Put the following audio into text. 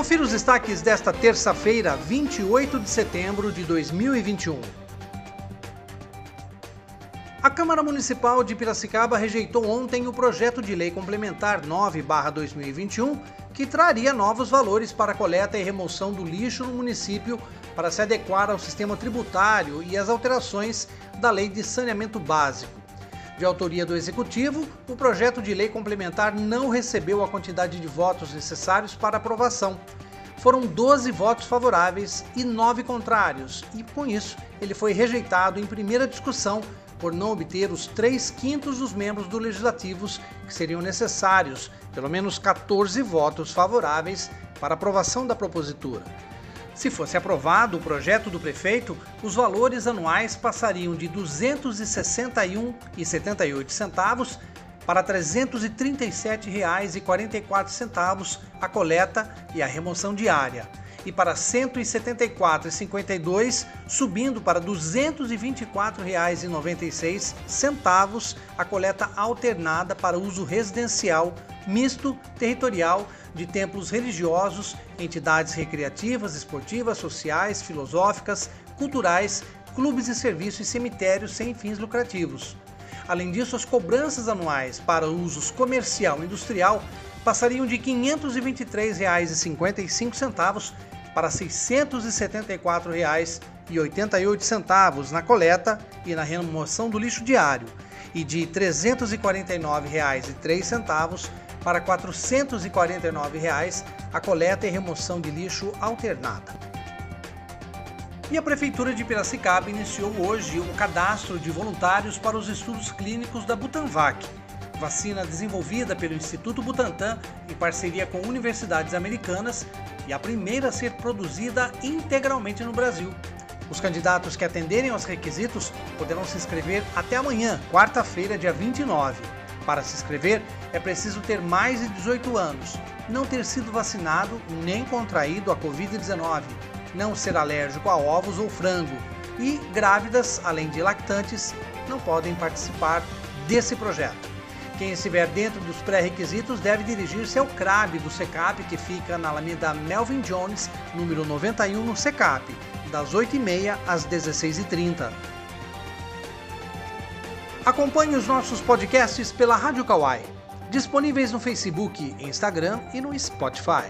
Confira os destaques desta terça-feira, 28 de setembro de 2021. A Câmara Municipal de Piracicaba rejeitou ontem o projeto de lei complementar 9/2021, que traria novos valores para a coleta e remoção do lixo no município para se adequar ao sistema tributário e às alterações da Lei de Saneamento Básico. De autoria do Executivo, o projeto de lei complementar não recebeu a quantidade de votos necessários para aprovação. Foram 12 votos favoráveis e 9 contrários, e com isso ele foi rejeitado em primeira discussão por não obter os 3 quintos dos membros do Legislativos que seriam necessários, pelo menos 14 votos favoráveis para aprovação da propositura. Se fosse aprovado o projeto do prefeito, os valores anuais passariam de R$ 261,78 para R$ 337,44 a coleta e a remoção diária, e para R$ 174,52, subindo para R$ 224,96 a coleta alternada para uso residencial, misto, territorial de templos religiosos, entidades recreativas, esportivas, sociais, filosóficas, culturais, clubes de serviço e cemitérios sem fins lucrativos. Além disso, as cobranças anuais para usos comercial e industrial passariam de R$ 523,55 para R$ 674,88 na coleta e na remoção do lixo diário e de R$ 349,03 para 449 reais a coleta e remoção de lixo alternada. E a Prefeitura de Piracicaba iniciou hoje o cadastro de voluntários para os estudos clínicos da Butanvac, vacina desenvolvida pelo Instituto Butantan em parceria com universidades americanas e a primeira a ser produzida integralmente no Brasil. Os candidatos que atenderem aos requisitos poderão se inscrever até amanhã, quarta-feira, dia 29. Para se inscrever, é preciso ter mais de 18 anos, não ter sido vacinado nem contraído a Covid-19, não ser alérgico a ovos ou frango e grávidas, além de lactantes, não podem participar desse projeto. Quem estiver dentro dos pré-requisitos deve dirigir-se ao CRAB do SECAP, que fica na Alameda Melvin Jones, número 91, no SECAP, das 8h30 às 16h30. Acompanhe os nossos podcasts pela Rádio Kawai, disponíveis no Facebook, Instagram e no Spotify.